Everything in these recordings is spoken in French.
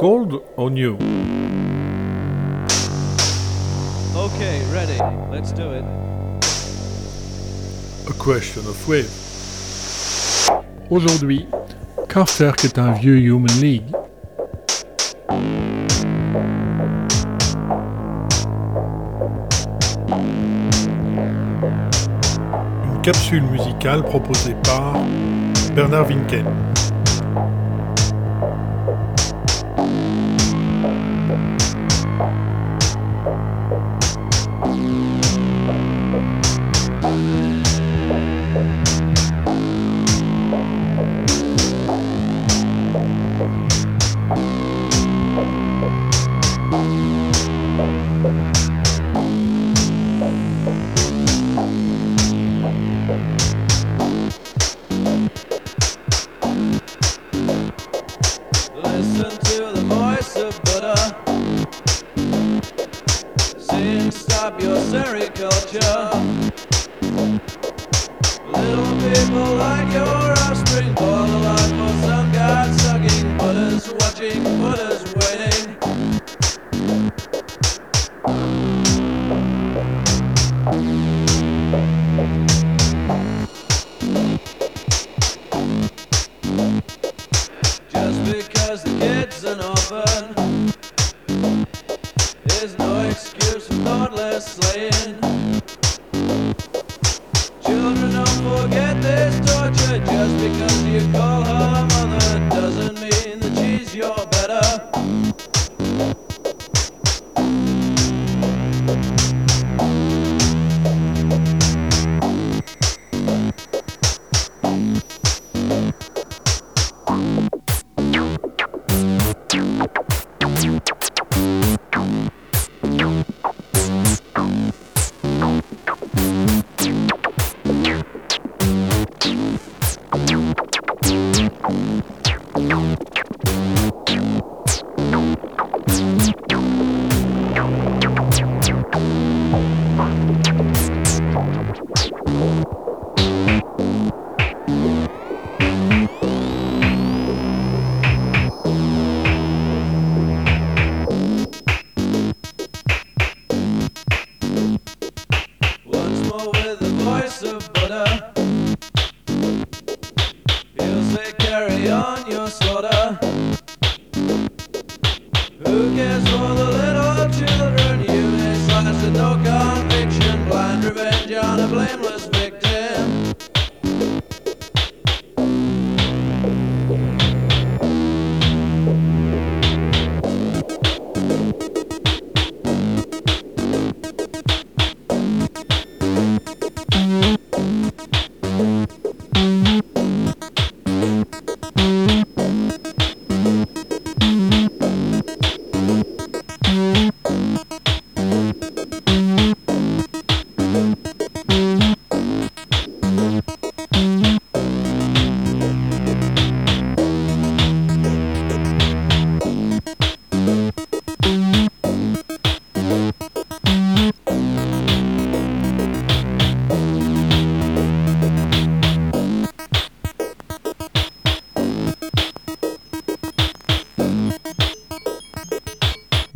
Cold or new? Okay, ready. Let's do it. A question of wave. Aujourd'hui, Kraftwerk est un vieux Human League? Une capsule musicale proposée par Bernard Winken.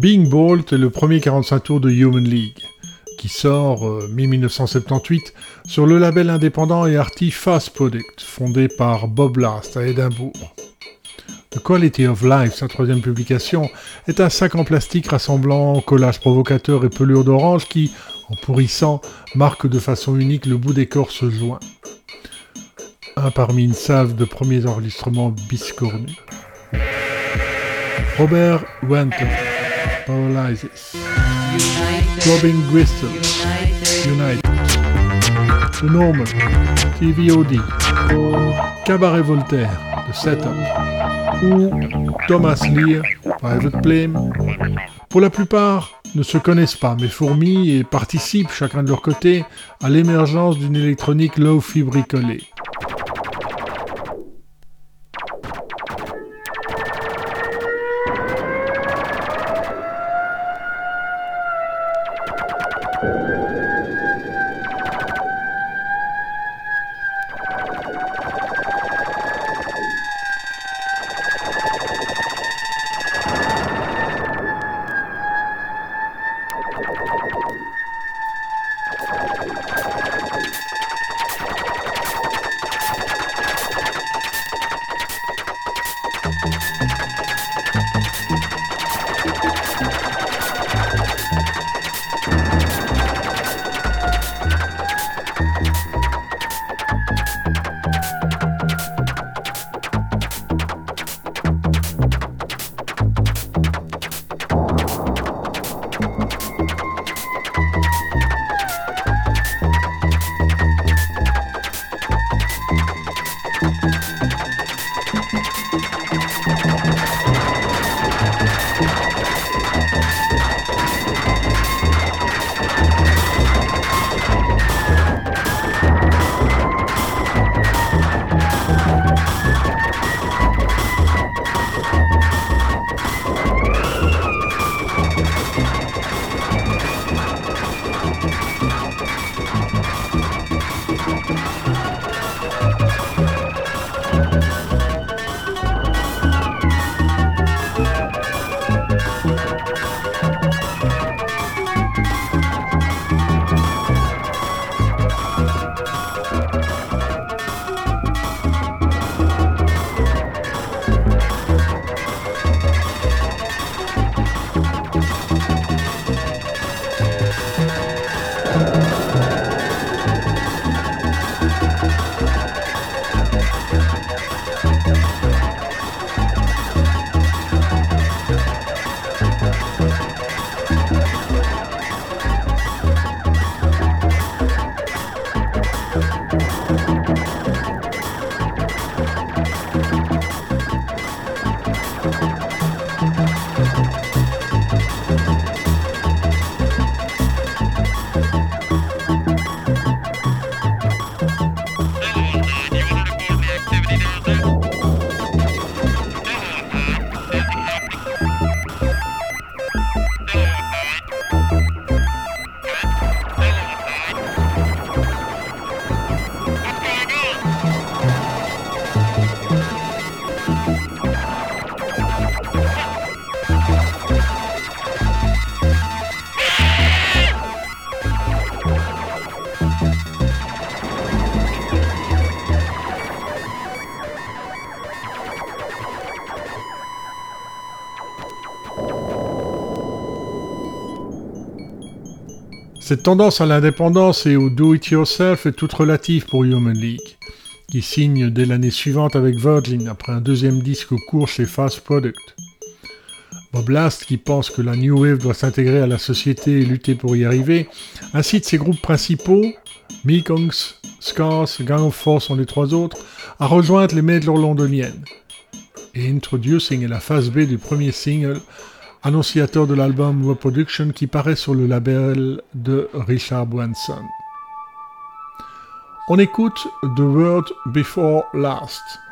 Being Bolt est le premier 45 tours de Human League, qui sort euh, mi-1978 sur le label indépendant et arty Fast Product, fondé par Bob Last à Édimbourg. The Quality of Life, sa troisième publication, est un sac en plastique rassemblant collages provocateurs et pelures d'orange qui, en pourrissant, marque de façon unique le bout d'écorce joint. Un parmi une salve de premiers enregistrements biscornus. Robert Wenton, Paralysis. Robin Gristle, United. The Norman, TVOD. Cabaret Voltaire, The Setup. Ou Thomas Lear, Private Plane. Pour la plupart, ne se connaissent pas, mais fourmillent et participent chacun de leur côté à l'émergence d'une électronique low-fi bricolée. Cette tendance à l'indépendance et au do-it-yourself est toute relative pour Human League, qui signe dès l'année suivante avec Virgin après un deuxième disque court chez Fast Product. Bob Last, qui pense que la New Wave doit s'intégrer à la société et lutter pour y arriver, incite ses groupes principaux, Mekongs, Scars, Gang of Four sont les trois autres, à rejoindre les medlors londoniennes. Et Introducing est la phase B du premier single annonciateur de l'album Reproduction qui paraît sur le label de Richard Branson. On écoute The Word Before Last.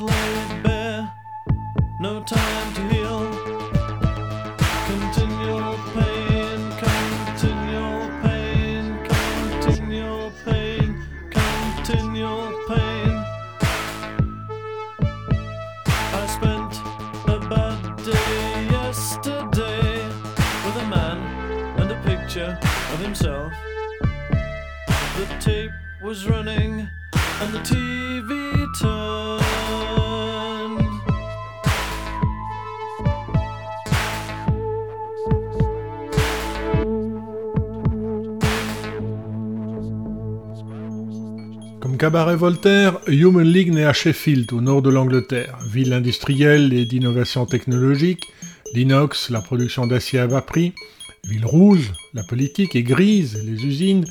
Moment laid bare, no time to heal. Continual pain, continual pain, continual pain, continual pain. I spent a bad day yesterday with a man and a picture of himself. The tape was running and the TV turned. Cabaret Voltaire, Human League naît à Sheffield, au nord de l'Angleterre, ville industrielle et d'innovation technologique, l'inox, la production d'acier à bas prix, ville rouge, la politique, et grise, les usines,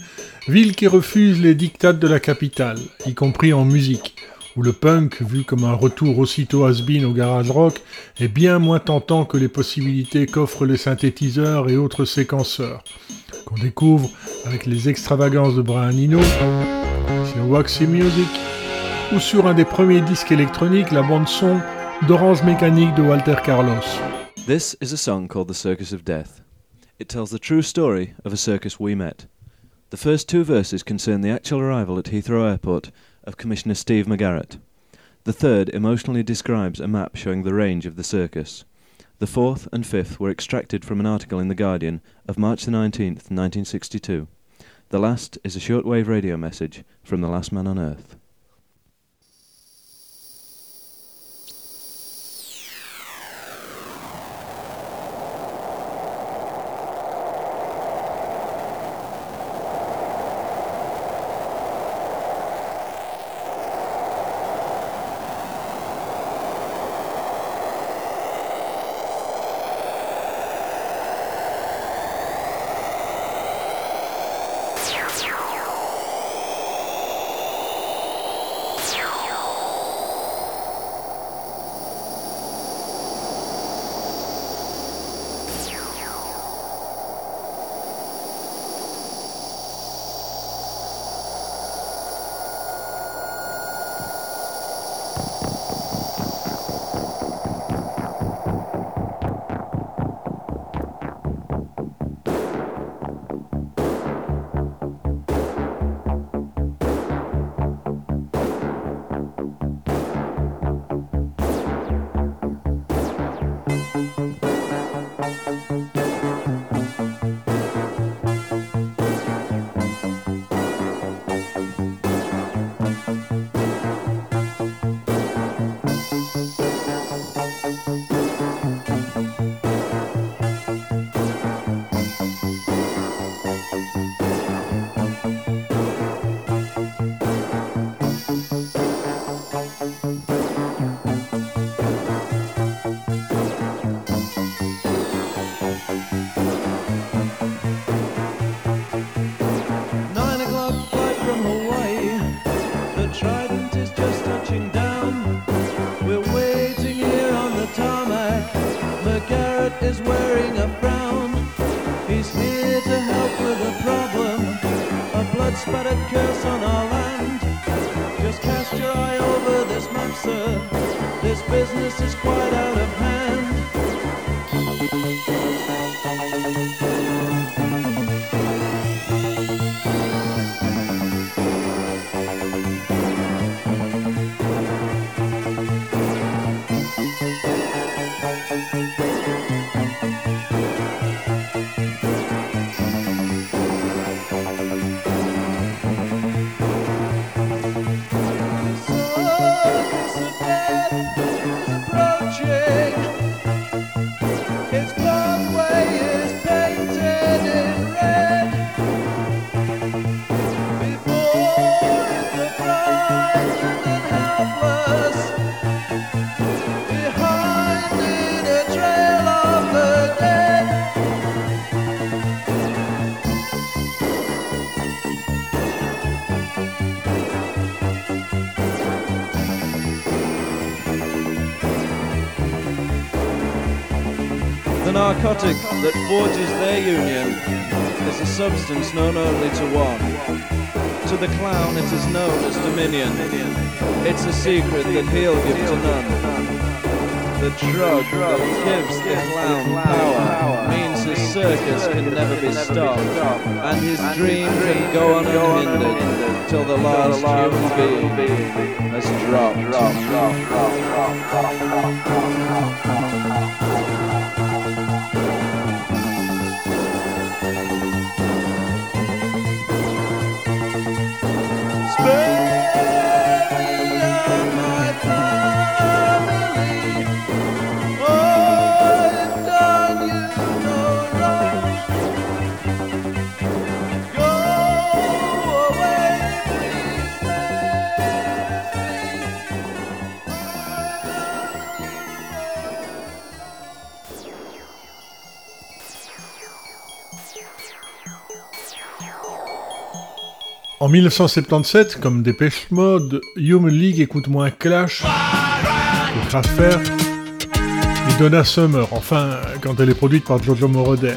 ville qui refuse les dictates de la capitale, y compris en musique, où le punk, vu comme un retour aussitôt has-been au garage rock, est bien moins tentant que les possibilités qu'offrent les synthétiseurs et autres séquenceurs, qu'on découvre avec les extravagances de Brian Eno, sur Music, ou sur un des premiers disques électroniques, la bande-son d'Orange Mécanique de Walter Carlos. This is a song called The Circus of Death. It tells the true story of a circus we met. The first two verses concern the actual arrival at Heathrow Airport of Commissioner Steve McGarrett. The third emotionally describes a map showing the range of the circus. The fourth and fifth were extracted from an article in The Guardian of March the 19th, 1962. The last is a shortwave radio message from the last man on Earth. Wearing a frown. He's here to help with a problem. A blood spattered curse on our land. Just cast your eye over this map, sir. This business is quite out of hand. Narcotic that forges their union is a substance known only to one. To the clown it is known as dominion. It's a secret that he'll give to none. The drug that gives the clown power means his circus can never be stopped, and his dream can go on unhindered till the last human being has dropped. 1977, comme Dépêche Mode, Human League écoute moins Clash que Kraftwerk et Donna Summer, enfin quand elle est produite par Giorgio Moroder.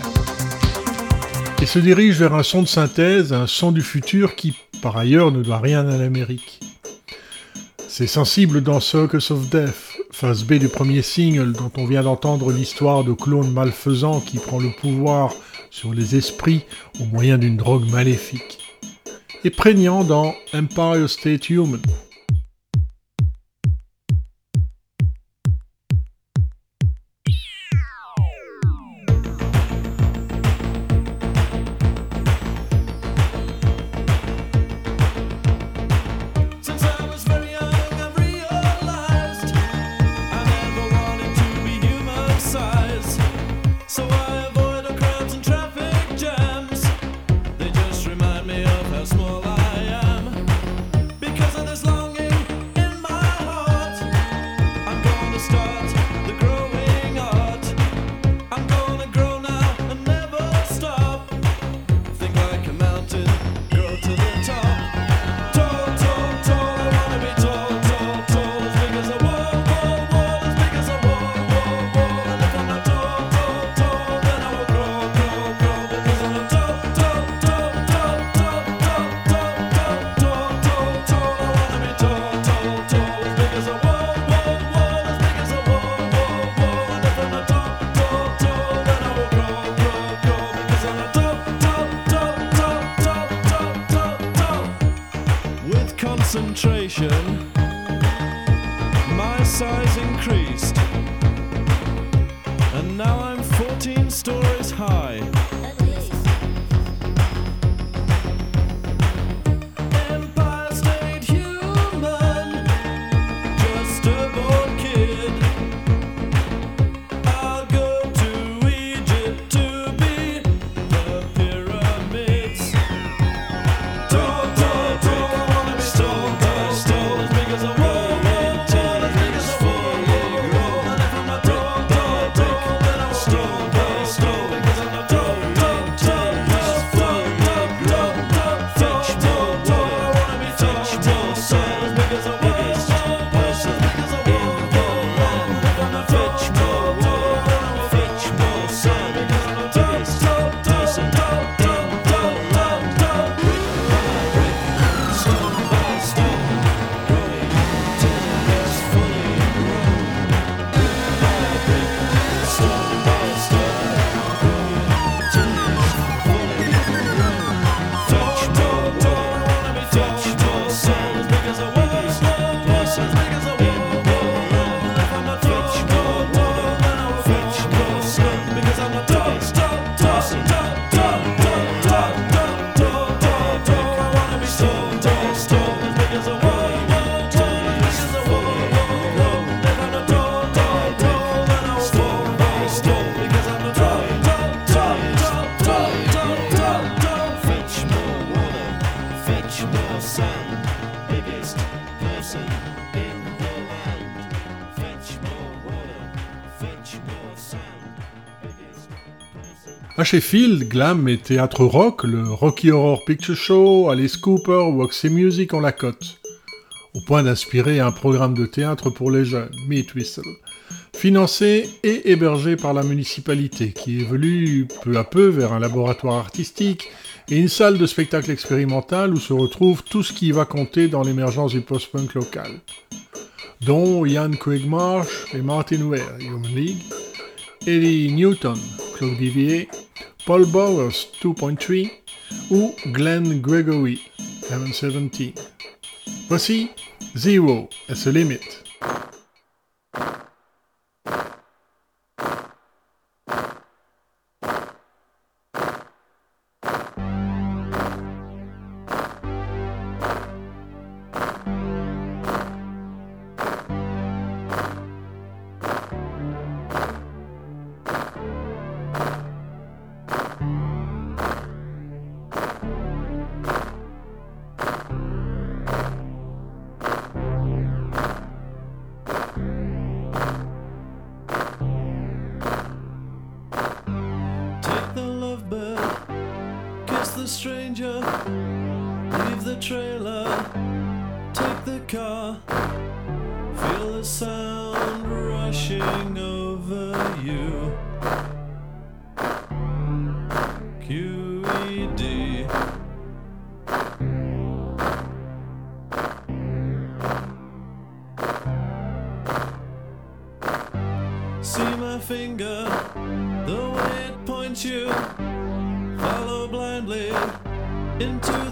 Et se dirige vers un son de synthèse, un son du futur qui, par ailleurs, ne doit rien à l'Amérique. C'est sensible dans Circus of Death, phase B du premier single dont on vient d'entendre l'histoire de clone malfaisant qui prend le pouvoir sur les esprits au moyen d'une drogue maléfique et prégnant dans Empire State Human. Sheffield, glam et théâtre rock, le Rocky Horror Picture Show, Alice Cooper, Waxy Music ont la cote. Au point d'inspirer un programme de théâtre pour les jeunes, Meat Whistle. financé et hébergé par la municipalité, qui évolue peu à peu vers un laboratoire artistique et une salle de spectacle expérimental où se retrouve tout ce qui va compter dans l'émergence du post-punk local, dont Ian Quigmarsh et Martin Ware, Human League, Eddie Newton, Claude Vivier, Paul Bowers, 2.3 ou Glenn Gregory, Heaven 17. Voici Zero as a Limit. QED. See my finger, the way it points you. Follow blindly into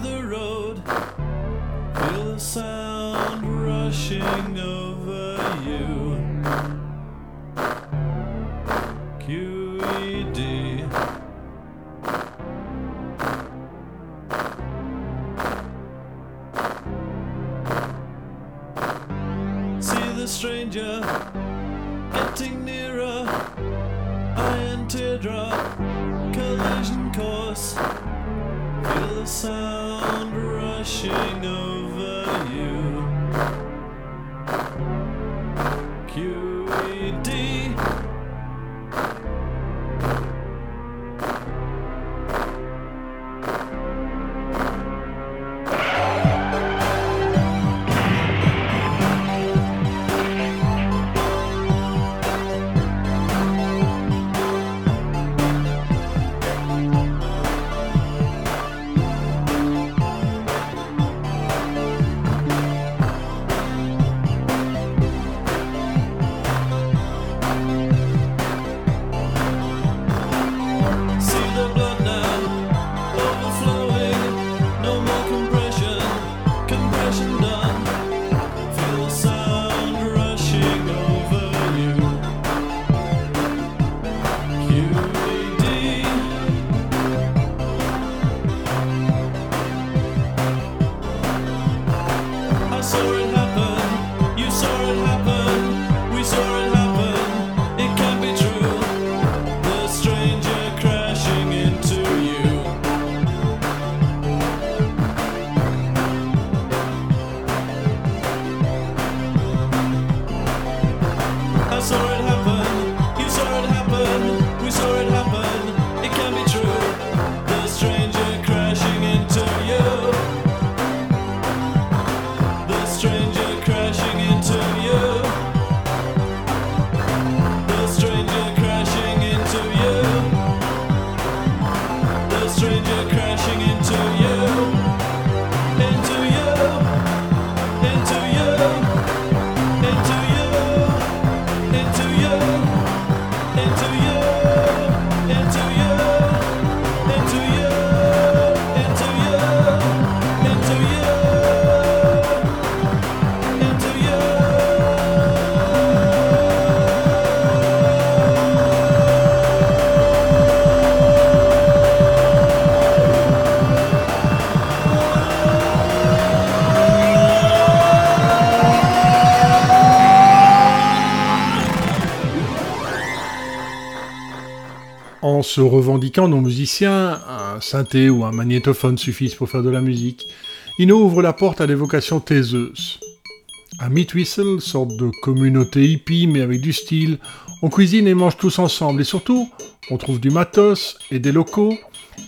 se revendiquant non musiciens, un synthé ou un magnétophone suffisent pour faire de la musique. Ils nous ouvrent la porte à des vocations taiseuses. À Meat Whistle, sorte de communauté hippie mais avec du style, on cuisine et mange tous ensemble et surtout, on trouve du matos et des locaux.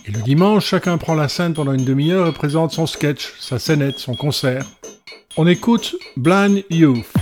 Et le dimanche, chacun prend la scène pendant une demi-heure et présente son sketch, sa scénette, son concert. On écoute Blind Youth.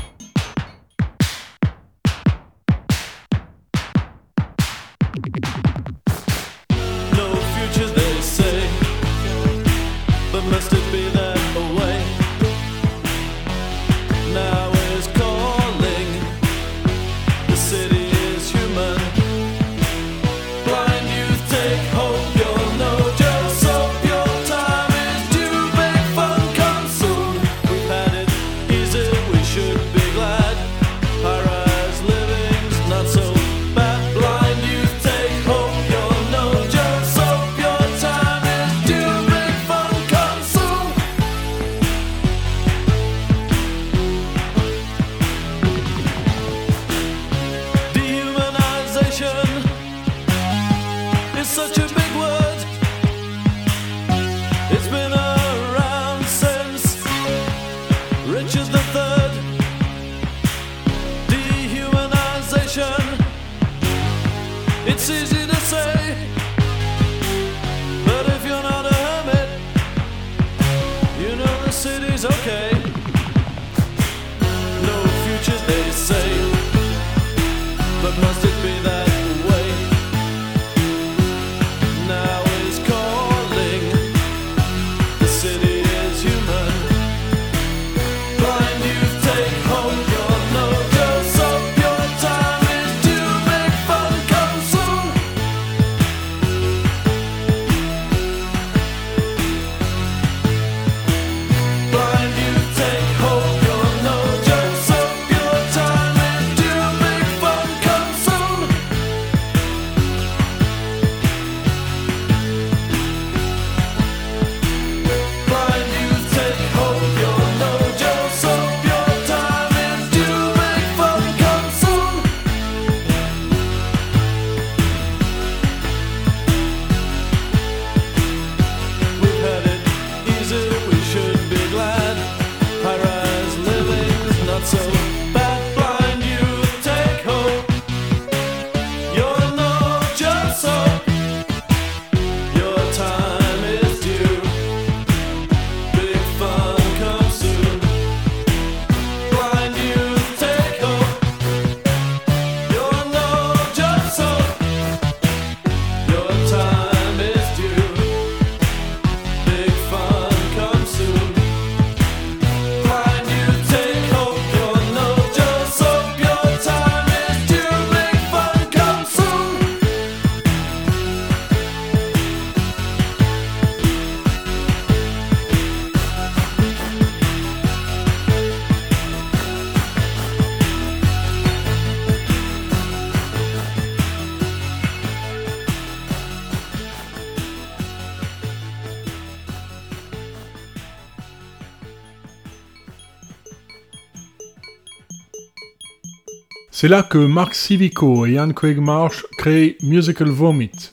C'est là que Mark Civico et Ian Craig Marsh créent Musical Vomit,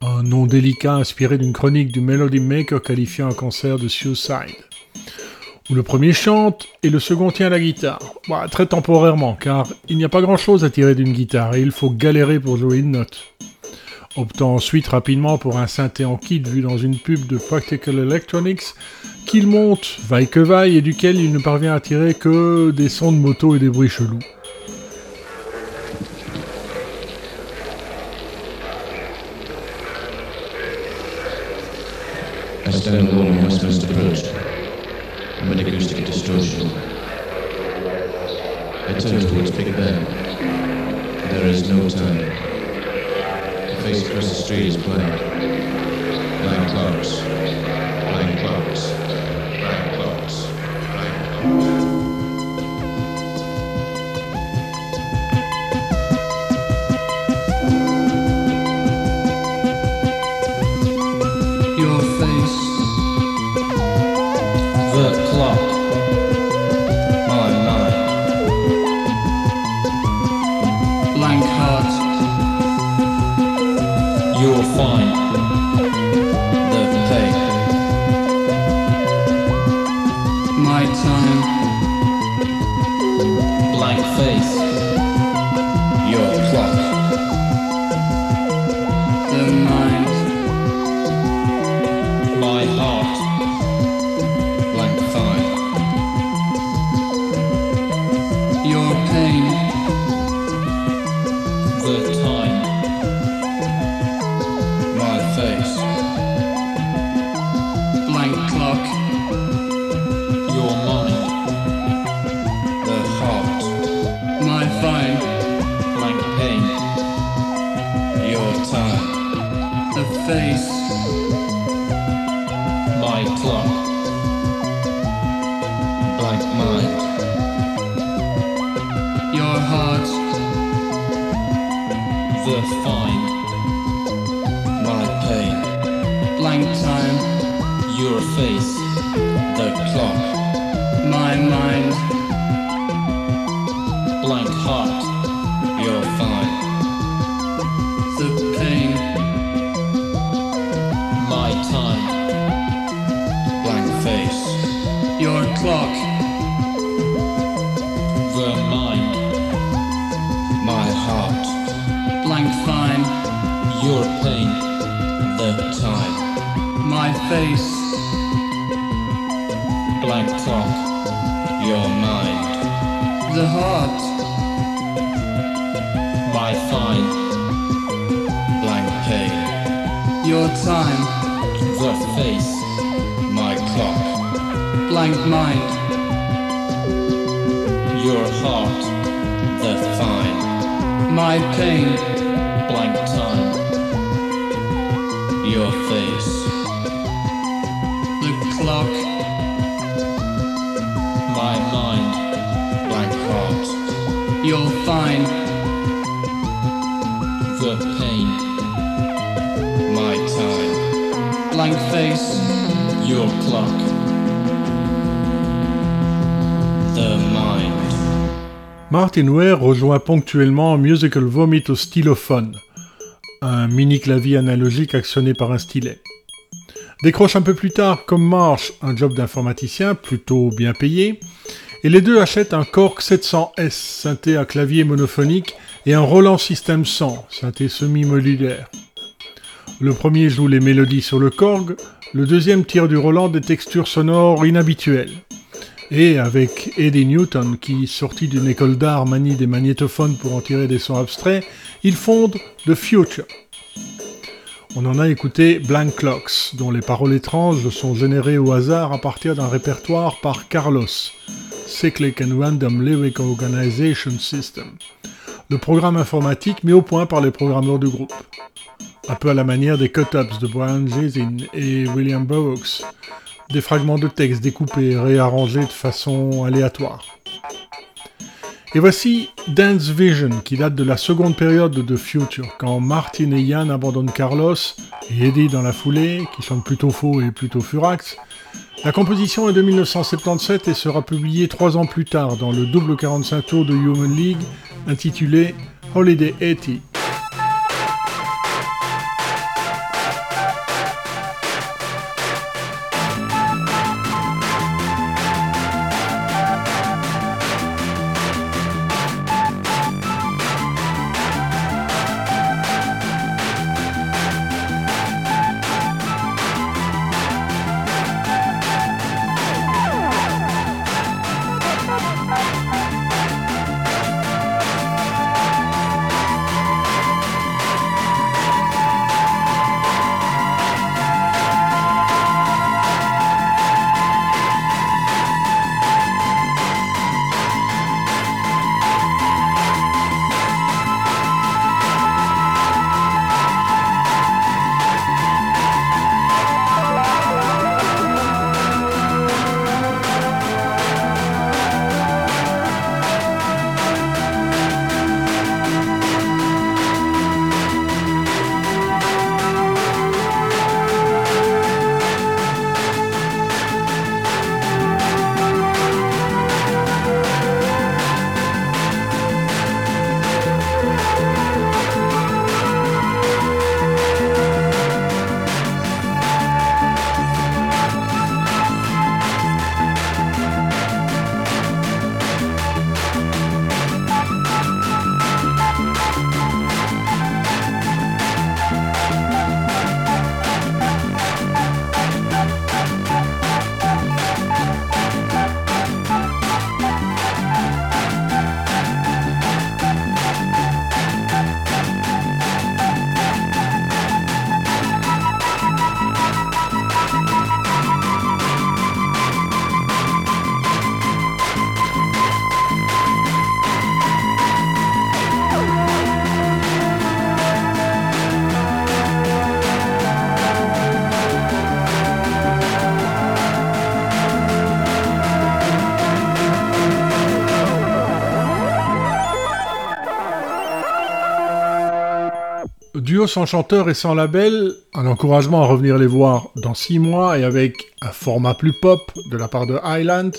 un nom délicat inspiré d'une chronique du Melody Maker qualifiant un concert de suicide. Où le premier chante et le second tient la guitare. Bah, très temporairement, car il n'y a pas grand chose à tirer d'une guitare et il faut galérer pour jouer une note. Optant ensuite rapidement pour un synthé en kit vu dans une pub de Practical Electronics, qu'il monte, vaille que vaille, et duquel il ne parvient à tirer que des sons de moto et des bruits chelous. I stand alone in Westminster Bridge, amid acoustic distortion. I turn towards Big Ben. There is no time. The face across the street is blank. Blank clouds. Blank clouds. Martin Ware rejoint ponctuellement Musical Vomit au stylophone, un mini-clavier analogique actionné par un stylet. Décroche un peu plus tard, comme Marsh, un job d'informaticien plutôt bien payé, et les deux achètent un Korg 700S, synthé à clavier monophonique, et un Roland System 100, synthé semi-modulaire. Le premier joue les mélodies sur le Korg, le deuxième tire du Roland des textures sonores inhabituelles. Et avec Eddie Newton, qui, sorti d'une école d'art, manie des magnétophones pour en tirer des sons abstraits, ils fondent The Future. On en a écouté Blank Clocks, dont les paroles étranges sont générées au hasard à partir d'un répertoire par Carlos, Cyclic and Random Lyric Organization System, le programme informatique mis au point par les programmeurs du groupe. Un peu à la manière des cut-ups de Brian Jason et William Burroughs, fragments de texte découpés réarrangés de façon aléatoire. Et voici Dance Vision, qui date de la seconde période de The Future, quand Martin et Yann abandonnent Carlos, et Eddie dans la foulée, qui chante plutôt faux et plutôt furax. La composition est de 1977 et sera publiée trois ans plus tard dans le double 45 tours de Human League, intitulé Holiday 80. Sans chanteur et sans label, un encouragement à revenir les voir dans 6 mois et avec un format plus pop de la part de Highland,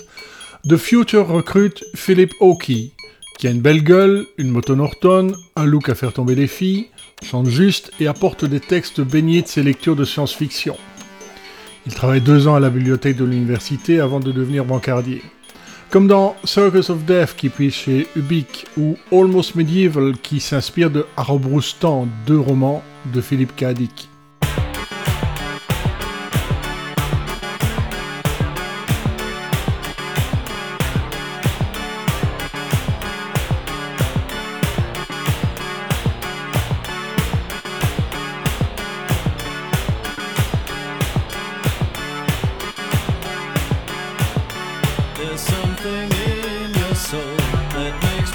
The Future recrute Philip Oakey, qui a une belle gueule, une moto Norton, un look à faire tomber les filles, chante juste et apporte des textes baignés de ses lectures de science-fiction. Il travaille deux ans à la bibliothèque de l'université avant de devenir bancardier. Comme dans Circus of Death qui puise chez Ubik ou Almost Medieval qui s'inspire de Arrow Broustan, deux romans de Philippe K. Dick.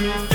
Thank you.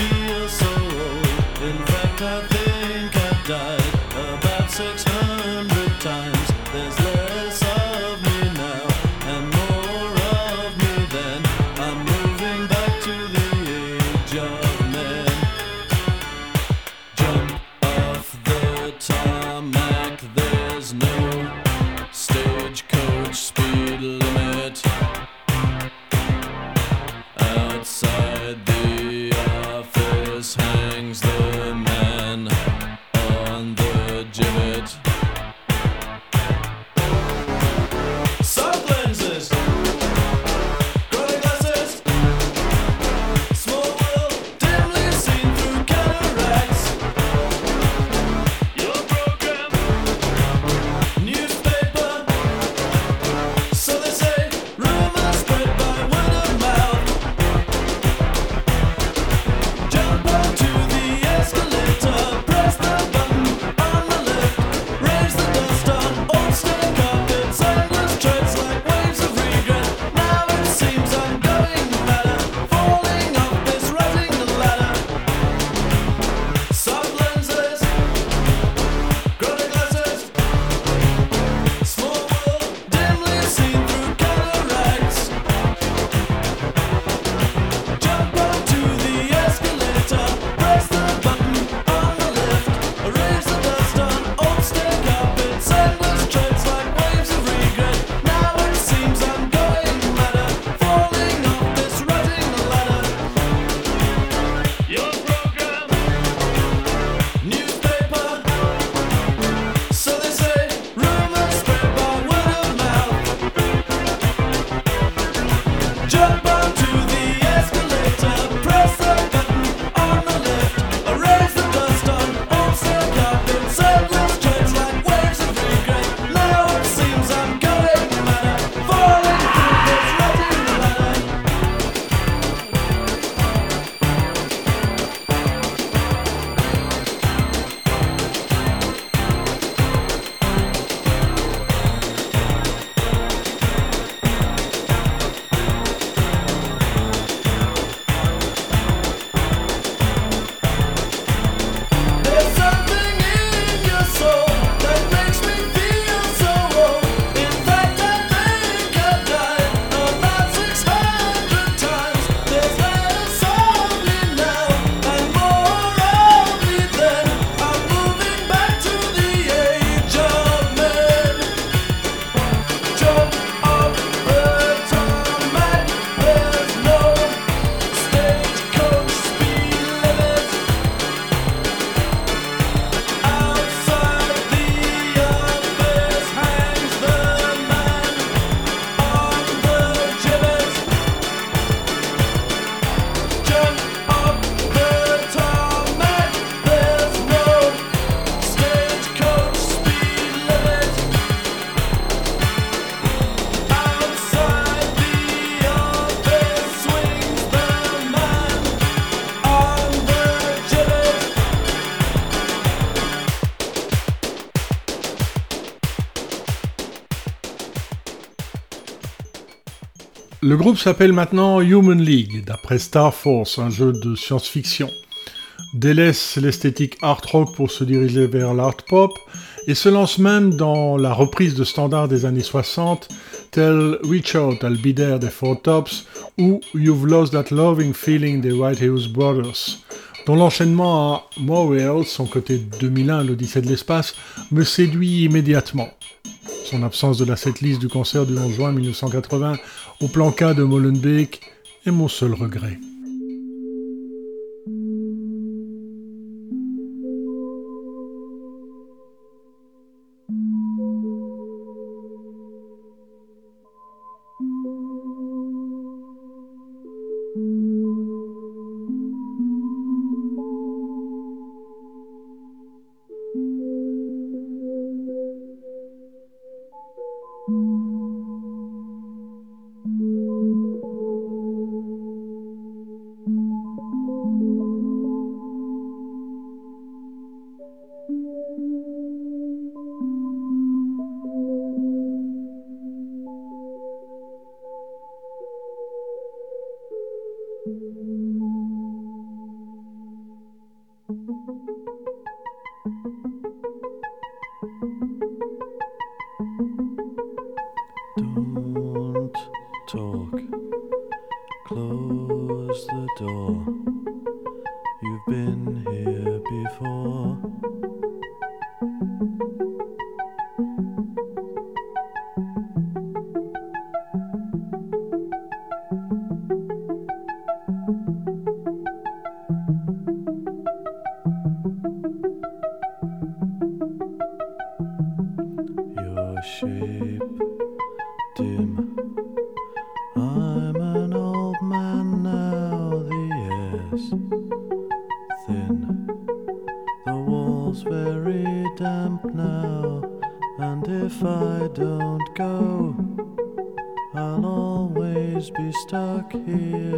Le groupe s'appelle maintenant Human League, d'après Star Force, un jeu de science-fiction. Délaisse l'esthétique art rock pour se diriger vers l'art pop et se lance même dans la reprise de standards des années 60, tels Reach Out, I'll Be There des Four Tops ou You've Lost That Loving Feeling des White House Brothers dont l'enchaînement à Montréal, son côté 2001, l'Odyssée de l'espace, me séduit immédiatement. Son absence de la setlist du concert du 11 juin 1980 au plan K de Molenbeek est mon seul regret. shape dim. I'm an old man now, the air's thin. The wall's very damp now, and if I don't go, I'll always be stuck here.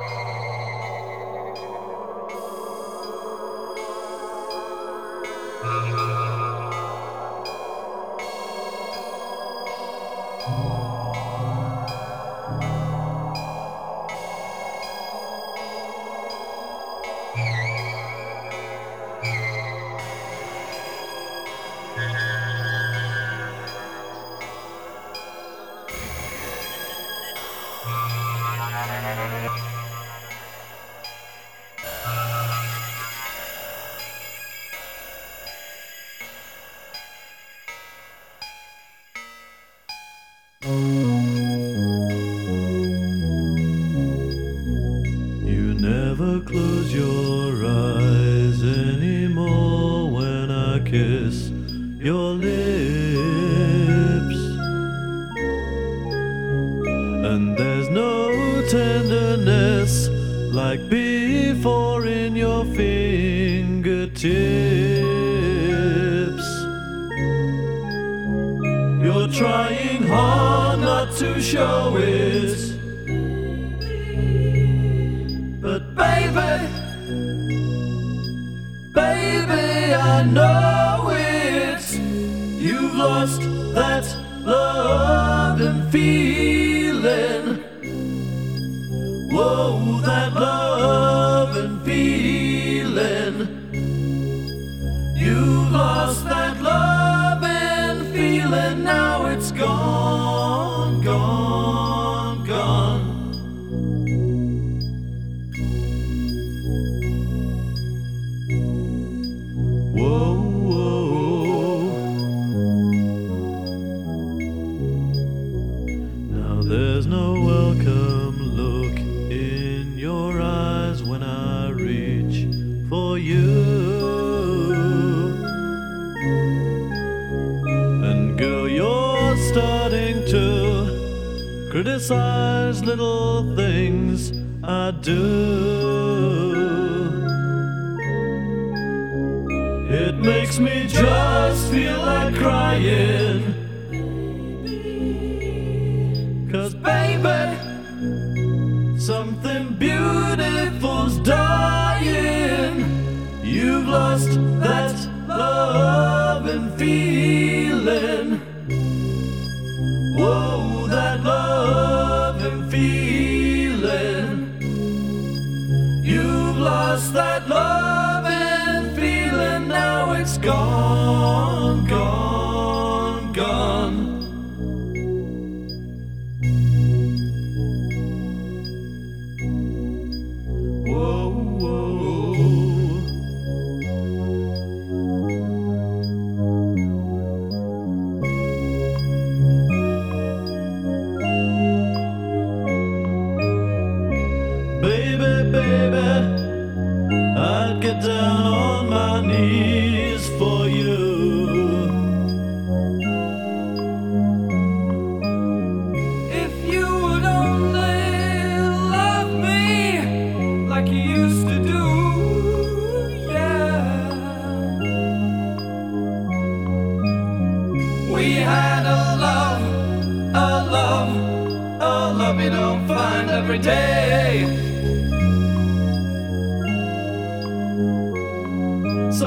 Oh.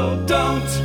Don't,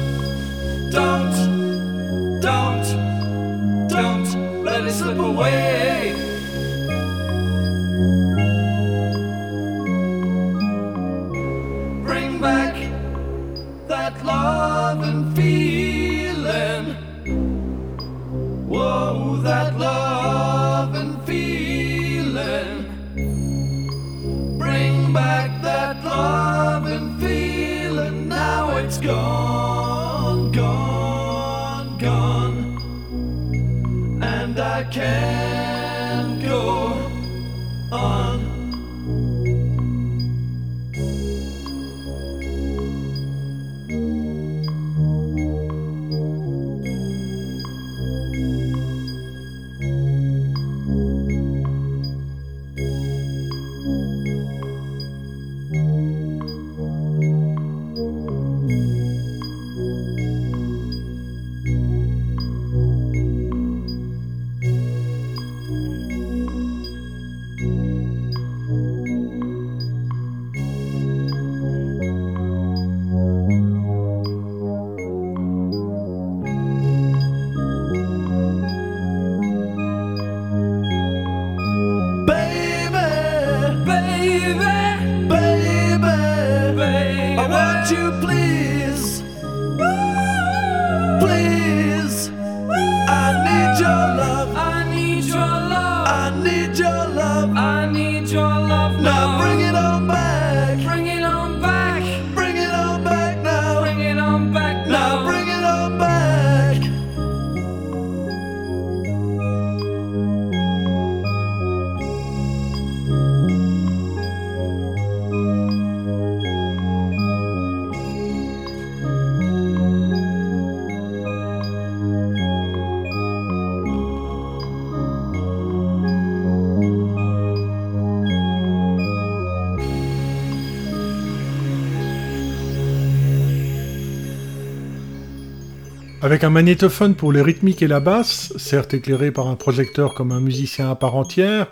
Avec un magnétophone pour les rythmiques et la basse, certes éclairé par un projecteur comme un musicien à part entière,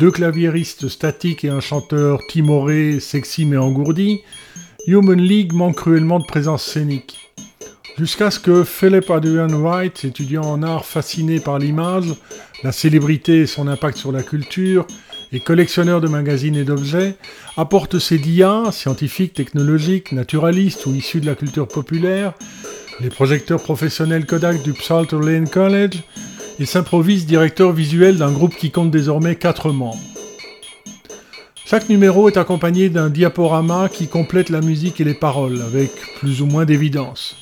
deux claviéristes statiques et un chanteur timoré, sexy mais engourdi, Human League manque cruellement de présence scénique. Jusqu'à ce que Philip Adrian Wright, étudiant en art fasciné par l'image, la célébrité et son impact sur la culture, et collectionneur de magazines et d'objets, apporte ses dias, scientifiques, technologiques, naturalistes ou issus de la culture populaire, les projecteurs professionnels Kodak du Psalter Lane College, et s'improvise directeur visuel d'un groupe qui compte désormais 4 membres. Chaque numéro est accompagné d'un diaporama qui complète la musique et les paroles, avec plus ou moins d'évidence.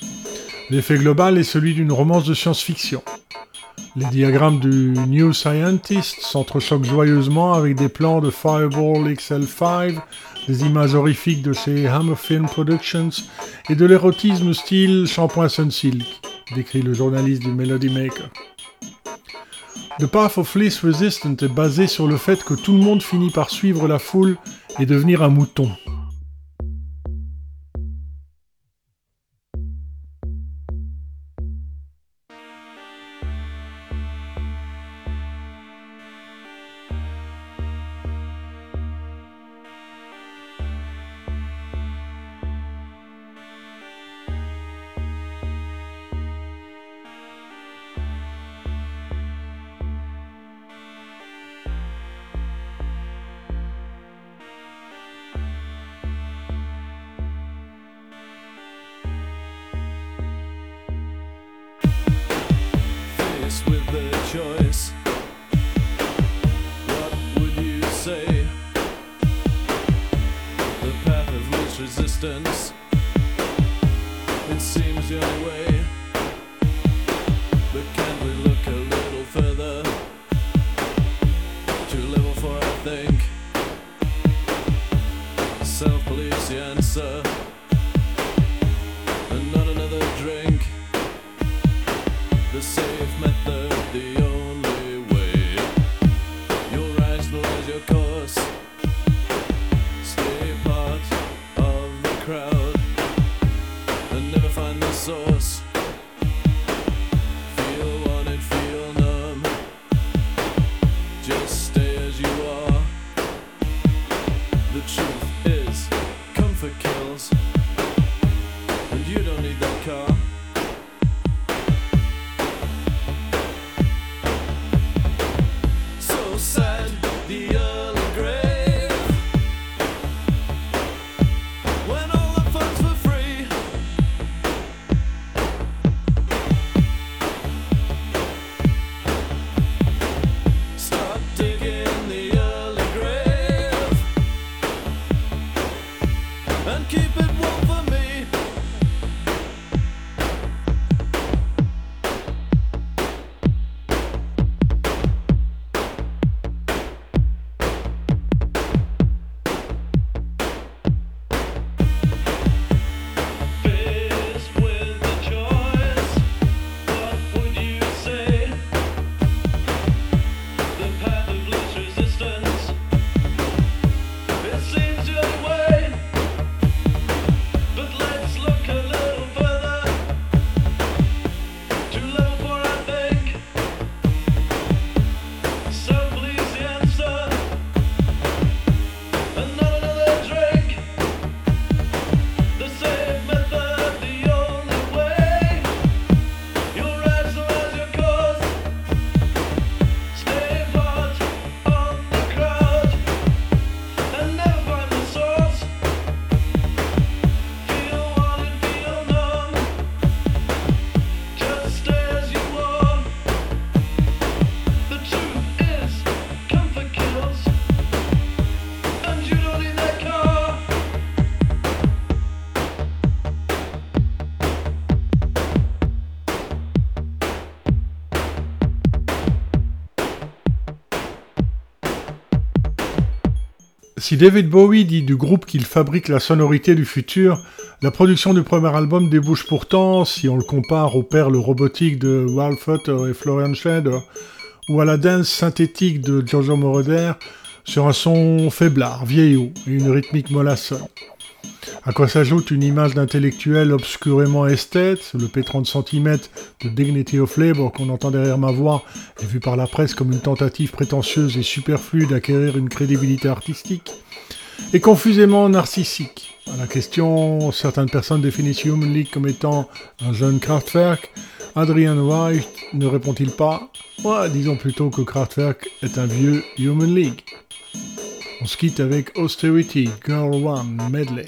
L'effet global est celui d'une romance de science-fiction. Les diagrammes du New Scientist s'entrechoquent joyeusement avec des plans de Fireball XL5, des images horrifiques de chez Hammer Film Productions et de l'érotisme style Shampoing Sunsilk, décrit le journaliste du Melody Maker. The Path of Least Resistance est basé sur le fait que tout le monde finit par suivre la foule et devenir un mouton. Si David Bowie dit du groupe qu'il fabrique la sonorité du futur, la production du premier album débouche pourtant, si on le compare aux perles robotiques de Ralph et Florian Schneider, ou à la danse synthétique de Giorgio Moroder, sur un son faiblard, vieillot et une rythmique molasse. À quoi s'ajoute une image d'intellectuel obscurément esthète, le P30 cm de Dignity of Labour qu'on entend derrière ma voix est vu par la presse comme une tentative prétentieuse et superflue d'acquérir une crédibilité artistique, et confusément narcissique. À la question, certaines personnes définissent Human League comme étant un jeune Kraftwerk, Adrian White ne répond-il pas? Ouais, disons plutôt que Kraftwerk est un vieux Human League. On se quitte avec Austerity, Girl One, Medley.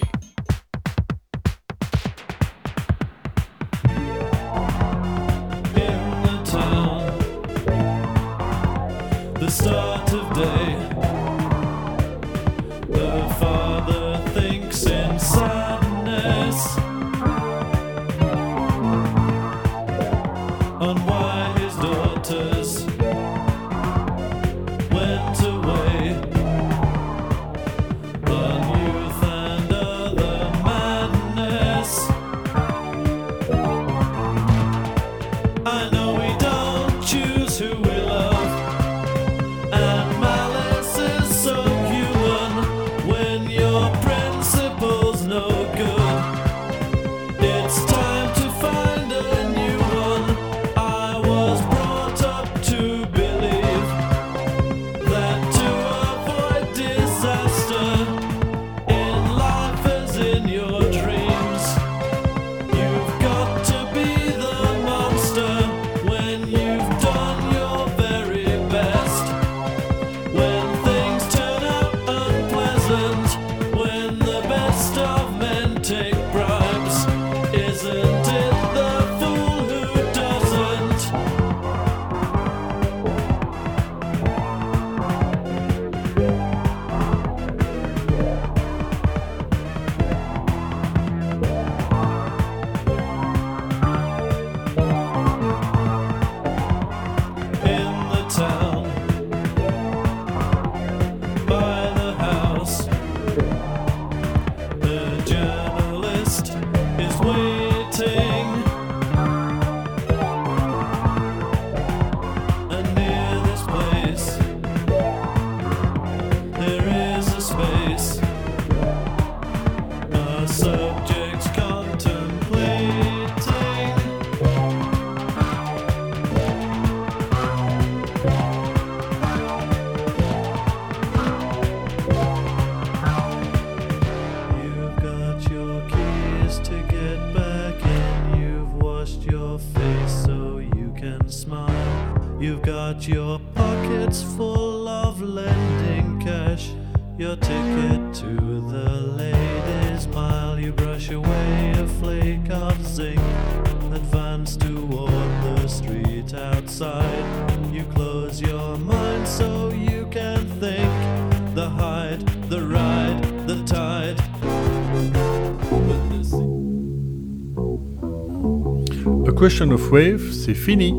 Of Wave, c'est fini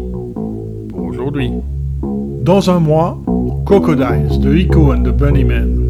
pour aujourd'hui. Dans un mois, Crocodiles de Ico and the Bunnymen.